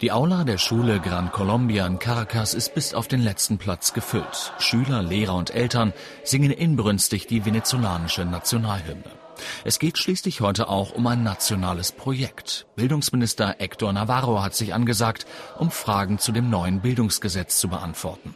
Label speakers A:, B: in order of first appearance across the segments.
A: Die Aula der Schule Gran Colombia in Caracas ist bis auf den letzten Platz gefüllt. Schüler, Lehrer und Eltern singen inbrünstig die venezolanische Nationalhymne. Es geht schließlich heute auch um ein nationales Projekt. Bildungsminister Hector Navarro hat sich angesagt, um Fragen zu dem neuen Bildungsgesetz zu beantworten.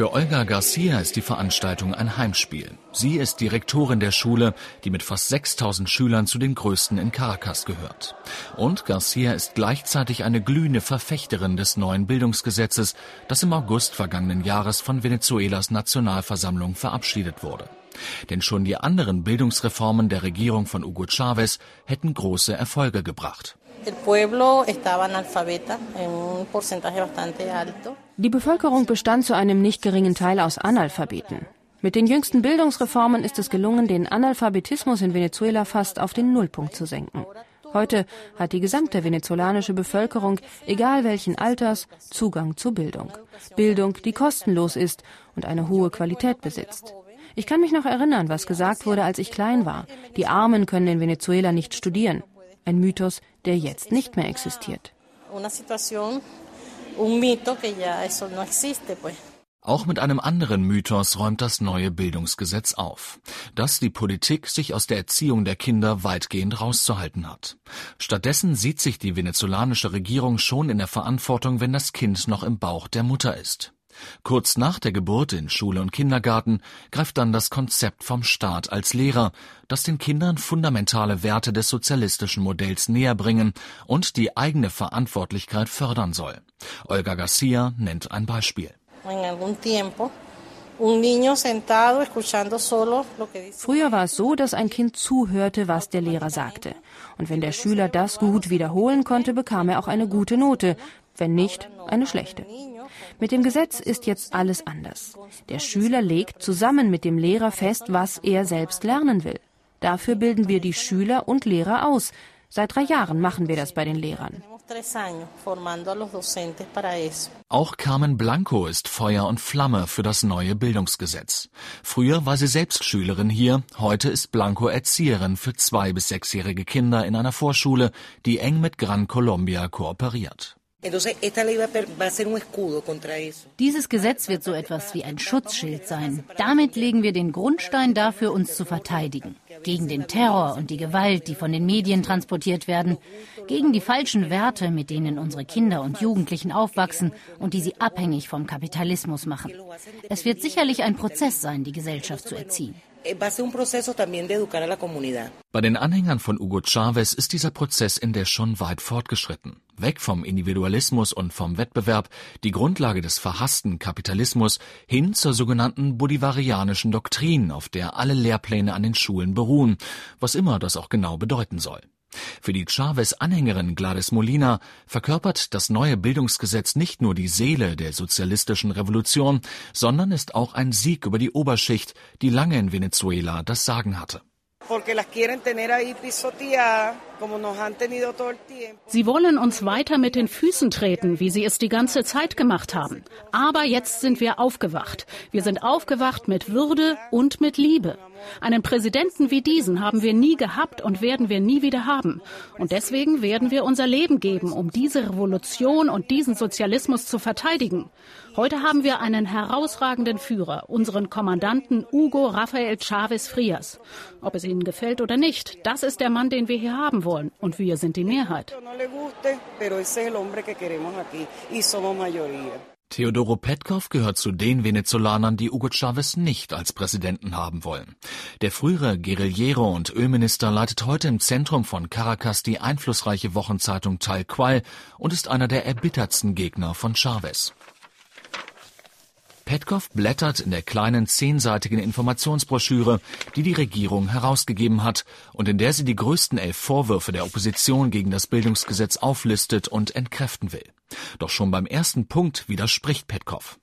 A: Für Olga Garcia ist die Veranstaltung ein Heimspiel. Sie ist Direktorin der Schule, die mit fast 6000 Schülern zu den größten in Caracas gehört. Und Garcia ist gleichzeitig eine glühende Verfechterin des neuen Bildungsgesetzes, das im August vergangenen Jahres von Venezuelas Nationalversammlung verabschiedet wurde. Denn schon die anderen Bildungsreformen der Regierung von Hugo Chavez hätten große Erfolge gebracht.
B: Die Bevölkerung bestand zu einem nicht geringen Teil aus Analphabeten. Mit den jüngsten Bildungsreformen ist es gelungen, den Analphabetismus in Venezuela fast auf den Nullpunkt zu senken. Heute hat die gesamte venezolanische Bevölkerung, egal welchen Alters, Zugang zu Bildung. Bildung, die kostenlos ist und eine hohe Qualität besitzt. Ich kann mich noch erinnern, was gesagt wurde, als ich klein war. Die Armen können in Venezuela nicht studieren. Ein Mythos, der jetzt nicht mehr existiert.
A: Auch mit einem anderen Mythos räumt das neue Bildungsgesetz auf, dass die Politik sich aus der Erziehung der Kinder weitgehend rauszuhalten hat. Stattdessen sieht sich die venezolanische Regierung schon in der Verantwortung, wenn das Kind noch im Bauch der Mutter ist. Kurz nach der Geburt in Schule und Kindergarten greift dann das Konzept vom Staat als Lehrer, das den Kindern fundamentale Werte des sozialistischen Modells näherbringen und die eigene Verantwortlichkeit fördern soll. Olga Garcia nennt ein Beispiel.
B: Früher war es so, dass ein Kind zuhörte, was der Lehrer sagte. Und wenn der Schüler das gut wiederholen konnte, bekam er auch eine gute Note, wenn nicht, eine schlechte. Mit dem Gesetz ist jetzt alles anders. Der Schüler legt zusammen mit dem Lehrer fest, was er selbst lernen will. Dafür bilden wir die Schüler und Lehrer aus. Seit drei Jahren machen wir das bei den Lehrern.
A: Auch Carmen Blanco ist Feuer und Flamme für das neue Bildungsgesetz. Früher war sie selbst Schülerin hier, heute ist Blanco Erzieherin für zwei bis sechsjährige Kinder in einer Vorschule, die eng mit Gran Colombia kooperiert.
C: Dieses Gesetz wird so etwas wie ein Schutzschild sein. Damit legen wir den Grundstein dafür, uns zu verteidigen. Gegen den Terror und die Gewalt, die von den Medien transportiert werden. Gegen die falschen Werte, mit denen unsere Kinder und Jugendlichen aufwachsen und die sie abhängig vom Kapitalismus machen. Es wird sicherlich ein Prozess sein, die Gesellschaft zu erziehen.
A: Eh, Bei den Anhängern von Hugo Chavez ist dieser Prozess in der schon weit fortgeschritten. Weg vom Individualismus und vom Wettbewerb, die Grundlage des verhassten Kapitalismus, hin zur sogenannten bolivarianischen Doktrin, auf der alle Lehrpläne an den Schulen beruhen, was immer das auch genau bedeuten soll. Für die Chavez-Anhängerin Gladys Molina verkörpert das neue Bildungsgesetz nicht nur die Seele der sozialistischen Revolution, sondern ist auch ein Sieg über die Oberschicht, die lange in Venezuela das Sagen hatte.
D: Sie wollen uns weiter mit den Füßen treten, wie sie es die ganze Zeit gemacht haben. Aber jetzt sind wir aufgewacht. Wir sind aufgewacht mit Würde und mit Liebe. Einen Präsidenten wie diesen haben wir nie gehabt und werden wir nie wieder haben. Und deswegen werden wir unser Leben geben, um diese Revolution und diesen Sozialismus zu verteidigen. Heute haben wir einen herausragenden Führer, unseren Kommandanten Hugo Rafael Chavez Frias. Ob es Ihnen gefällt oder nicht, das ist der Mann, den wir hier haben wollen. Und wir sind die Mehrheit.
A: Teodoro Petkov gehört zu den Venezolanern, die Hugo Chavez nicht als Präsidenten haben wollen. Der frühere Guerillero und Ölminister leitet heute im Zentrum von Caracas die einflussreiche Wochenzeitung Tal Qual und ist einer der erbittertsten Gegner von Chavez. Petkov blättert in der kleinen zehnseitigen Informationsbroschüre, die die Regierung herausgegeben hat und in der sie die größten elf Vorwürfe der Opposition gegen das Bildungsgesetz auflistet und entkräften will. Doch schon beim ersten Punkt widerspricht Petkov.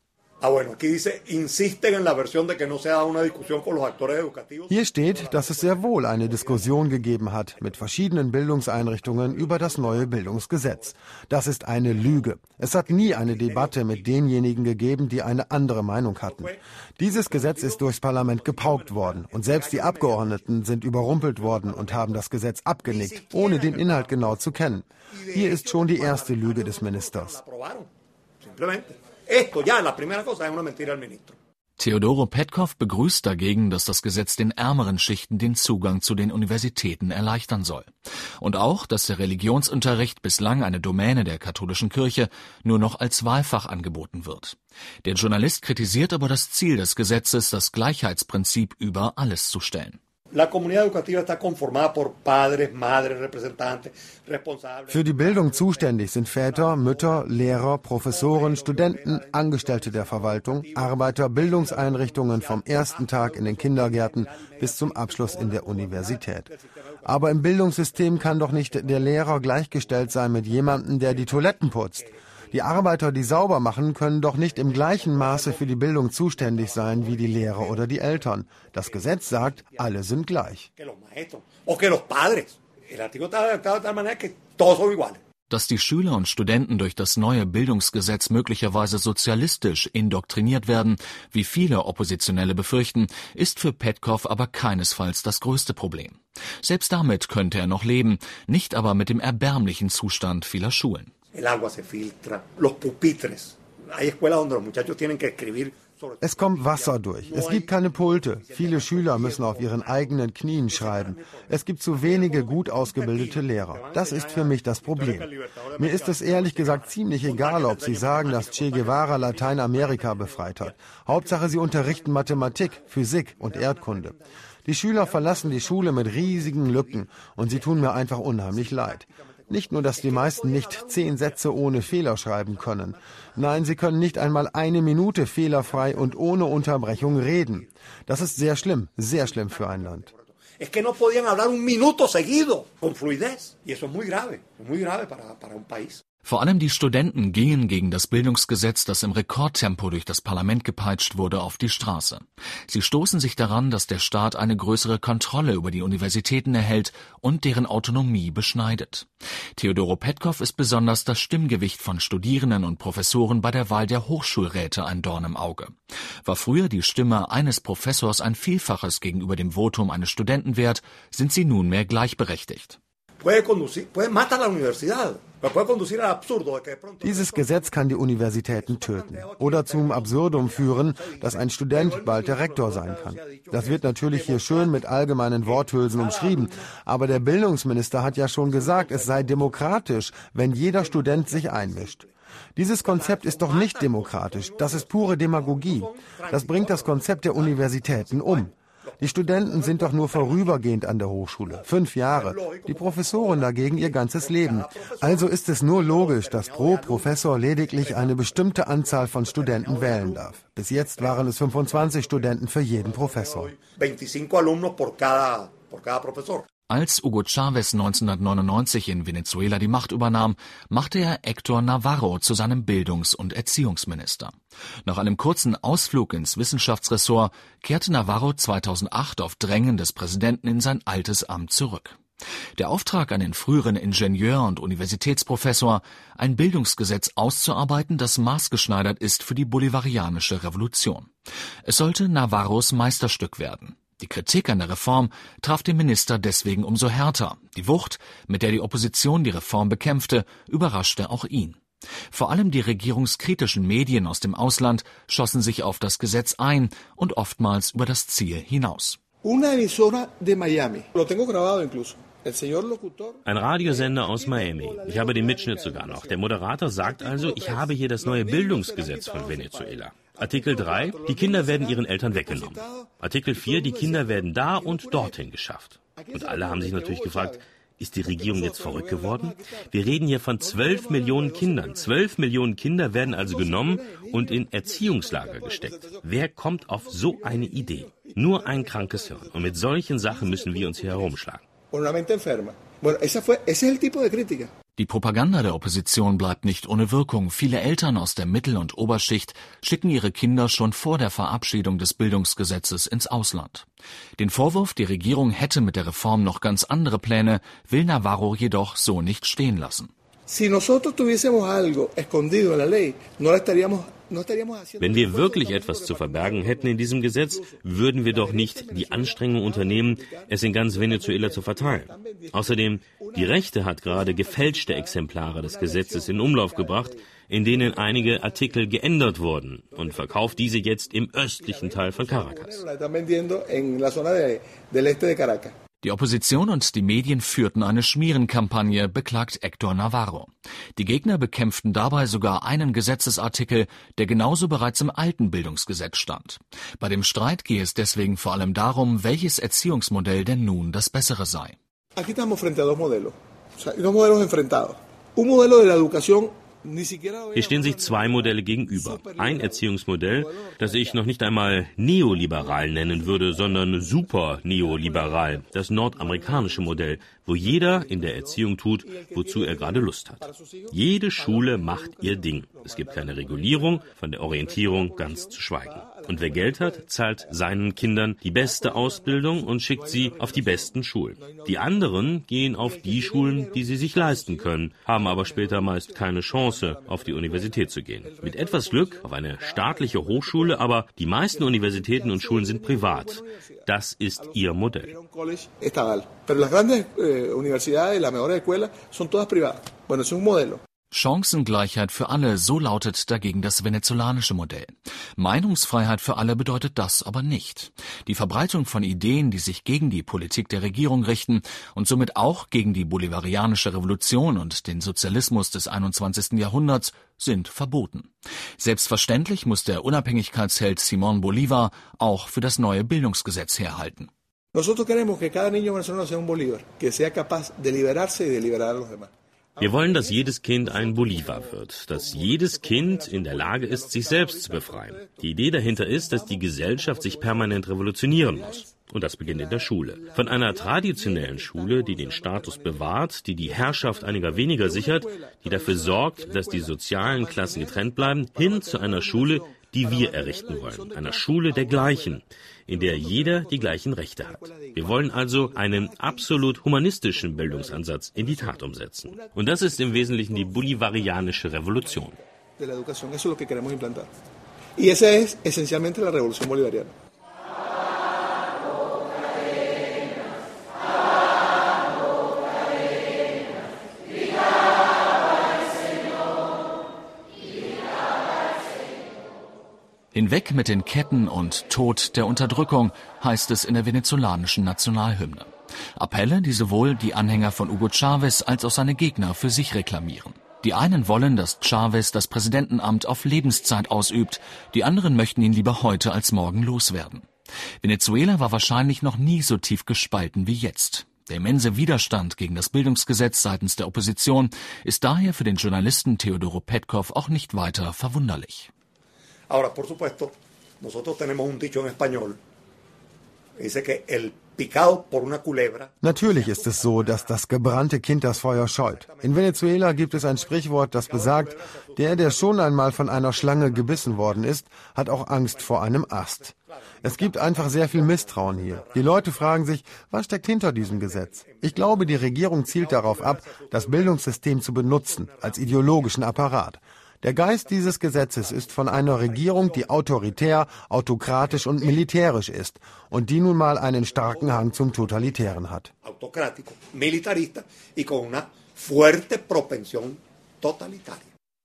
E: Hier steht, dass es sehr wohl eine Diskussion gegeben hat mit verschiedenen Bildungseinrichtungen über das neue Bildungsgesetz. Das ist eine Lüge. Es hat nie eine Debatte mit denjenigen gegeben, die eine andere Meinung hatten. Dieses Gesetz ist durchs Parlament gepaukt worden und selbst die Abgeordneten sind überrumpelt worden und haben das Gesetz abgenickt, ohne den Inhalt genau zu kennen. Hier ist schon die erste Lüge des Ministers. Esto ya, la primera cosa
A: es una mentira al ministro. Theodoro Petkov begrüßt dagegen, dass das Gesetz den ärmeren Schichten den Zugang zu den Universitäten erleichtern soll. Und auch, dass der Religionsunterricht bislang eine Domäne der katholischen Kirche nur noch als Wahlfach angeboten wird. Der Journalist kritisiert aber das Ziel des Gesetzes, das Gleichheitsprinzip über alles zu stellen.
E: Für die Bildung zuständig sind Väter, Mütter, Lehrer, Professoren, Studenten, Angestellte der Verwaltung, Arbeiter, Bildungseinrichtungen vom ersten Tag in den Kindergärten bis zum Abschluss in der Universität. Aber im Bildungssystem kann doch nicht der Lehrer gleichgestellt sein mit jemandem, der die Toiletten putzt. Die Arbeiter, die sauber machen, können doch nicht im gleichen Maße für die Bildung zuständig sein wie die Lehrer oder die Eltern. Das Gesetz sagt, alle sind gleich.
A: Dass die Schüler und Studenten durch das neue Bildungsgesetz möglicherweise sozialistisch indoktriniert werden, wie viele Oppositionelle befürchten, ist für Petkov aber keinesfalls das größte Problem. Selbst damit könnte er noch leben, nicht aber mit dem erbärmlichen Zustand vieler Schulen el agua se filtra,
E: los pupitres. Hay escuelas donde los muchachos tienen que escribir es kommt Wasser durch. Es gibt keine Pulte. Viele Schüler müssen auf ihren eigenen Knien schreiben. Es gibt zu wenige gut ausgebildete Lehrer. Das ist für mich das Problem. Mir ist es ehrlich gesagt ziemlich egal, ob Sie sagen, dass Che Guevara Lateinamerika befreit hat. Hauptsache, Sie unterrichten Mathematik, Physik und Erdkunde. Die Schüler verlassen die Schule mit riesigen Lücken und sie tun mir einfach unheimlich leid. Nicht nur, dass die meisten nicht zehn Sätze ohne Fehler schreiben können. Nein, sie können nicht einmal eine Minute fehlerfrei und ohne Unterbrechung reden. Das ist sehr schlimm, sehr schlimm für ein Land. Es que no podían hablar un minuto seguido con fluidez. Y eso es muy grave, muy grave para, para un país.
A: Vor allem die Studenten gingen gegen das Bildungsgesetz, das im Rekordtempo durch das Parlament gepeitscht wurde, auf die Straße. Sie stoßen sich daran, dass der Staat eine größere Kontrolle über die Universitäten erhält und deren Autonomie beschneidet. Theodoro Petkov ist besonders das Stimmgewicht von Studierenden und Professoren bei der Wahl der Hochschulräte ein Dorn im Auge. War früher die Stimme eines Professors ein Vielfaches gegenüber dem Votum eines Studenten wert, sind sie nunmehr gleichberechtigt. Puede conducir, puede matar la universidad.
E: Dieses Gesetz kann die Universitäten töten oder zum Absurdum führen, dass ein Student bald der Rektor sein kann. Das wird natürlich hier schön mit allgemeinen Worthülsen umschrieben, aber der Bildungsminister hat ja schon gesagt, es sei demokratisch, wenn jeder Student sich einmischt. Dieses Konzept ist doch nicht demokratisch, das ist pure Demagogie. Das bringt das Konzept der Universitäten um. Die Studenten sind doch nur vorübergehend an der Hochschule. Fünf Jahre. Die Professoren dagegen ihr ganzes Leben. Also ist es nur logisch, dass pro Professor lediglich eine bestimmte Anzahl von Studenten wählen darf. Bis jetzt waren es 25 Studenten für jeden Professor. 25 alumnos por cada,
A: por cada profesor. Als Hugo Chavez 1999 in Venezuela die Macht übernahm, machte er Hector Navarro zu seinem Bildungs- und Erziehungsminister. Nach einem kurzen Ausflug ins Wissenschaftsressort kehrte Navarro 2008 auf Drängen des Präsidenten in sein altes Amt zurück. Der Auftrag an den früheren Ingenieur und Universitätsprofessor, ein Bildungsgesetz auszuarbeiten, das maßgeschneidert ist für die bolivarianische Revolution. Es sollte Navarros Meisterstück werden. Die Kritik an der Reform traf den Minister deswegen umso härter. Die Wucht, mit der die Opposition die Reform bekämpfte, überraschte auch ihn. Vor allem die regierungskritischen Medien aus dem Ausland schossen sich auf das Gesetz ein und oftmals über das Ziel hinaus.
F: Ein Radiosender aus Miami. Ich habe den Mitschnitt sogar noch. Der Moderator sagt also, ich habe hier das neue Bildungsgesetz von Venezuela. Artikel 3, die Kinder werden ihren Eltern weggenommen. Artikel 4, die Kinder werden da und dorthin geschafft. Und alle haben sich natürlich gefragt, ist die Regierung jetzt verrückt geworden? Wir reden hier von 12 Millionen Kindern. 12 Millionen Kinder werden also genommen und in Erziehungslager gesteckt. Wer kommt auf so eine Idee? Nur ein krankes Hirn. Und mit solchen Sachen müssen wir uns hier herumschlagen.
A: Die Propaganda der Opposition bleibt nicht ohne Wirkung. Viele Eltern aus der Mittel- und Oberschicht schicken ihre Kinder schon vor der Verabschiedung des Bildungsgesetzes ins Ausland. Den Vorwurf, die Regierung hätte mit der Reform noch ganz andere Pläne, will Navarro jedoch so nicht stehen lassen.
F: Wenn wir wirklich etwas zu verbergen hätten in diesem Gesetz, würden wir doch nicht die Anstrengung unternehmen, es in ganz Venezuela zu verteilen. Außerdem, die Rechte hat gerade gefälschte Exemplare des Gesetzes in Umlauf gebracht, in denen einige Artikel geändert wurden und verkauft diese jetzt im östlichen Teil von Caracas.
A: Die Opposition und die Medien führten eine Schmierenkampagne, beklagt Hector Navarro. Die Gegner bekämpften dabei sogar einen Gesetzesartikel, der genauso bereits im alten Bildungsgesetz stand. Bei dem Streit gehe es deswegen vor allem darum, welches Erziehungsmodell denn nun das bessere sei. Aquí estamos frente a dos modelos, o sea, dos modelos enfrentados. Un modelo de la educación
F: hier stehen sich zwei Modelle gegenüber. Ein Erziehungsmodell, das ich noch nicht einmal neoliberal nennen würde, sondern super neoliberal, das nordamerikanische Modell, wo jeder in der Erziehung tut, wozu er gerade Lust hat. Jede Schule macht ihr Ding. Es gibt keine Regulierung, von der Orientierung ganz zu schweigen. Und wer Geld hat, zahlt seinen Kindern die beste Ausbildung und schickt sie auf die besten Schulen. Die anderen gehen auf die Schulen, die sie sich leisten können, haben aber später meist keine Chance, auf die Universität zu gehen. Mit etwas Glück auf eine staatliche Hochschule, aber die meisten Universitäten und Schulen sind privat. Das ist ihr Modell.
A: Chancengleichheit für alle, so lautet dagegen das venezolanische Modell. Meinungsfreiheit für alle bedeutet das aber nicht. Die Verbreitung von Ideen, die sich gegen die Politik der Regierung richten und somit auch gegen die bolivarianische Revolution und den Sozialismus des 21. Jahrhunderts, sind verboten. Selbstverständlich muss der Unabhängigkeitsheld Simón Bolívar auch für das neue Bildungsgesetz herhalten. Nosotros.
F: Wir wollen, dass jedes Kind ein Bolivar wird, dass jedes Kind in der Lage ist, sich selbst zu befreien. Die Idee dahinter ist, dass die Gesellschaft sich permanent revolutionieren muss. Und das beginnt in der Schule. Von einer traditionellen Schule, die den Status bewahrt, die die Herrschaft einiger weniger sichert, die dafür sorgt, dass die sozialen Klassen getrennt bleiben, hin zu einer Schule, die wir errichten wollen. Einer Schule der Gleichen, in der jeder die gleichen Rechte hat. Wir wollen also einen absolut humanistischen Bildungsansatz in die Tat umsetzen. Und das ist im Wesentlichen die bolivarianische Revolution. Y esa es esencialmente la revolución bolivariana.
A: Hinweg mit den Ketten und Tod der Unterdrückung, heißt es in der venezolanischen Nationalhymne. Appelle, die sowohl die Anhänger von Hugo Chavez als auch seine Gegner für sich reklamieren. Die einen wollen, dass Chavez das Präsidentenamt auf Lebenszeit ausübt, die anderen möchten ihn lieber heute als morgen loswerden. Venezuela war wahrscheinlich noch nie so tief gespalten wie jetzt. Der immense Widerstand gegen das Bildungsgesetz seitens der Opposition ist daher für den Journalisten Teodoro Petkov auch nicht weiter verwunderlich. Ahora, por supuesto, nosotros tenemos un dicho en español. Dice que el Natürlich ist es so, dass das gebrannte Kind das Feuer scheut. In Venezuela gibt es ein Sprichwort, das besagt, der, der schon einmal von einer Schlange gebissen worden ist, hat auch Angst vor einem Ast. Es gibt einfach sehr viel Misstrauen hier. Die Leute fragen sich, was steckt hinter diesem Gesetz? Ich glaube, die Regierung zielt darauf ab, das Bildungssystem zu benutzen, als ideologischen Apparat. Der Geist dieses Gesetzes ist von einer Regierung, die autoritär, autokratisch und militärisch ist und die nun mal einen starken Hang zum Totalitären hat. Autocrático, militarista y con una fuerte propensión totalitaria.